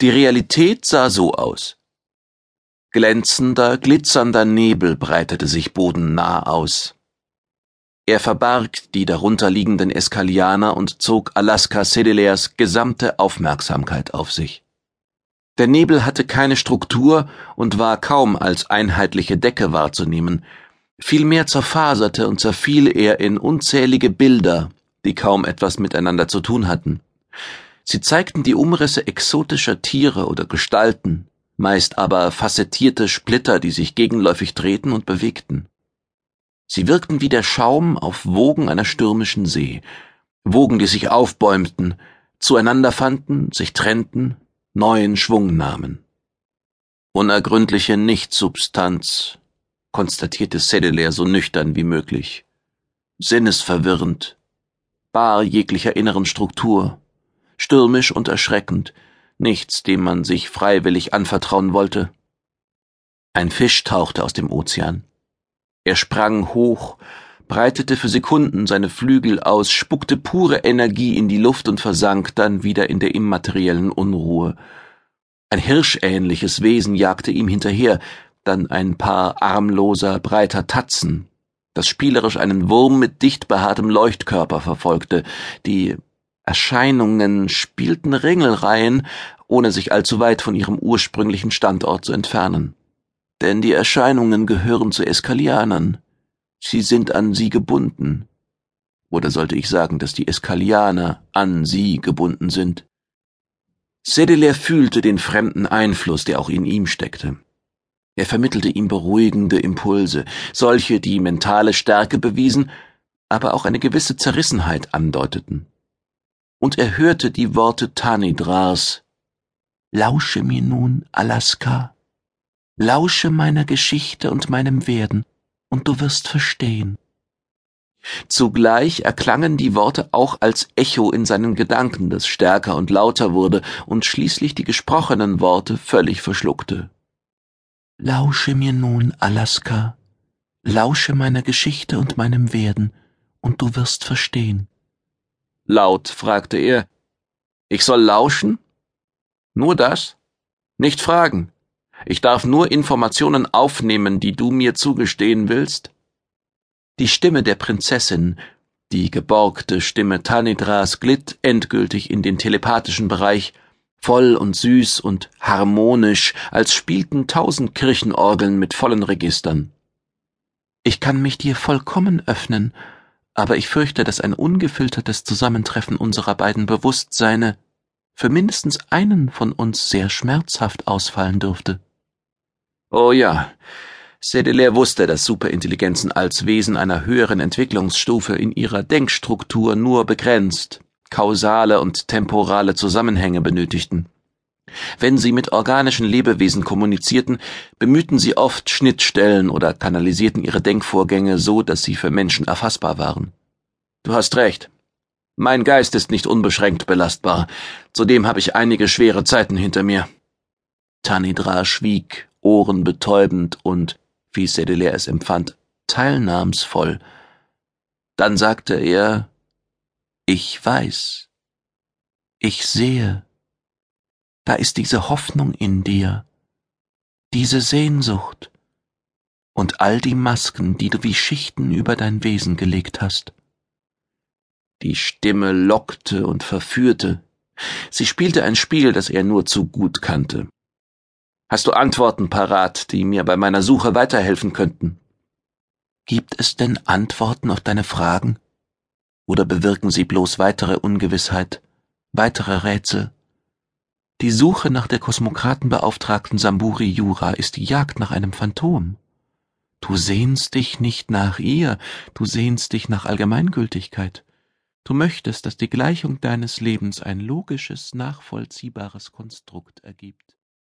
Die Realität sah so aus. Glänzender, glitzernder Nebel breitete sich bodennah aus. Er verbarg die darunterliegenden Eskalianer und zog Alaska Sedeleas gesamte Aufmerksamkeit auf sich. Der Nebel hatte keine Struktur und war kaum als einheitliche Decke wahrzunehmen, vielmehr zerfaserte und zerfiel er in unzählige Bilder, die kaum etwas miteinander zu tun hatten. Sie zeigten die Umrisse exotischer Tiere oder Gestalten, meist aber facettierte Splitter, die sich gegenläufig drehten und bewegten. Sie wirkten wie der Schaum auf Wogen einer stürmischen See, Wogen, die sich aufbäumten, zueinander fanden, sich trennten, neuen Schwung nahmen. Unergründliche Nichtsubstanz, konstatierte Sedelair so nüchtern wie möglich. Sinnesverwirrend, bar jeglicher inneren Struktur, stürmisch und erschreckend, nichts, dem man sich freiwillig anvertrauen wollte. Ein Fisch tauchte aus dem Ozean. Er sprang hoch, breitete für Sekunden seine Flügel aus, spuckte pure Energie in die Luft und versank dann wieder in der immateriellen Unruhe. Ein hirschähnliches Wesen jagte ihm hinterher, dann ein paar armloser, breiter Tatzen, das spielerisch einen Wurm mit dicht behaartem Leuchtkörper verfolgte. Die Erscheinungen spielten Ringelreihen, ohne sich allzu weit von ihrem ursprünglichen Standort zu entfernen. Denn die Erscheinungen gehören zu Eskalianern. Sie sind an sie gebunden. Oder sollte ich sagen, dass die Eskalianer an sie gebunden sind? Sedeler fühlte den fremden Einfluss, der auch in ihm steckte. Er vermittelte ihm beruhigende Impulse, solche, die mentale Stärke bewiesen, aber auch eine gewisse Zerrissenheit andeuteten. Und er hörte die Worte Tanidrars Lausche mir nun, Alaska. Lausche meiner Geschichte und meinem Werden, und du wirst verstehen. Zugleich erklangen die Worte auch als Echo in seinen Gedanken, das stärker und lauter wurde und schließlich die gesprochenen Worte völlig verschluckte. Lausche mir nun, Alaska, lausche meiner Geschichte und meinem Werden, und du wirst verstehen. Laut fragte er, ich soll lauschen? Nur das? Nicht fragen. Ich darf nur Informationen aufnehmen, die du mir zugestehen willst? Die Stimme der Prinzessin, die geborgte Stimme Tanidras, glitt endgültig in den telepathischen Bereich, voll und süß und harmonisch, als spielten tausend Kirchenorgeln mit vollen Registern. Ich kann mich dir vollkommen öffnen, aber ich fürchte, dass ein ungefiltertes Zusammentreffen unserer beiden Bewusstseine für mindestens einen von uns sehr schmerzhaft ausfallen dürfte. Oh ja, Sedelaire wusste, dass Superintelligenzen als Wesen einer höheren Entwicklungsstufe in ihrer Denkstruktur nur begrenzt kausale und temporale Zusammenhänge benötigten. Wenn sie mit organischen Lebewesen kommunizierten, bemühten sie oft Schnittstellen oder kanalisierten ihre Denkvorgänge so, dass sie für Menschen erfassbar waren. Du hast recht. Mein Geist ist nicht unbeschränkt belastbar. Zudem habe ich einige schwere Zeiten hinter mir. Tanidra schwieg ohrenbetäubend und, wie Sedeler es empfand, teilnahmsvoll. Dann sagte er, ich weiß, ich sehe, da ist diese Hoffnung in dir, diese Sehnsucht und all die Masken, die du wie Schichten über dein Wesen gelegt hast. Die Stimme lockte und verführte. Sie spielte ein Spiel, das er nur zu gut kannte. Hast du Antworten parat, die mir bei meiner Suche weiterhelfen könnten? Gibt es denn Antworten auf deine Fragen? Oder bewirken sie bloß weitere Ungewissheit, weitere Rätsel? Die Suche nach der Kosmokratenbeauftragten Samburi Jura ist die Jagd nach einem Phantom. Du sehnst dich nicht nach ihr, du sehnst dich nach Allgemeingültigkeit. Du möchtest, dass die Gleichung deines Lebens ein logisches, nachvollziehbares Konstrukt ergibt.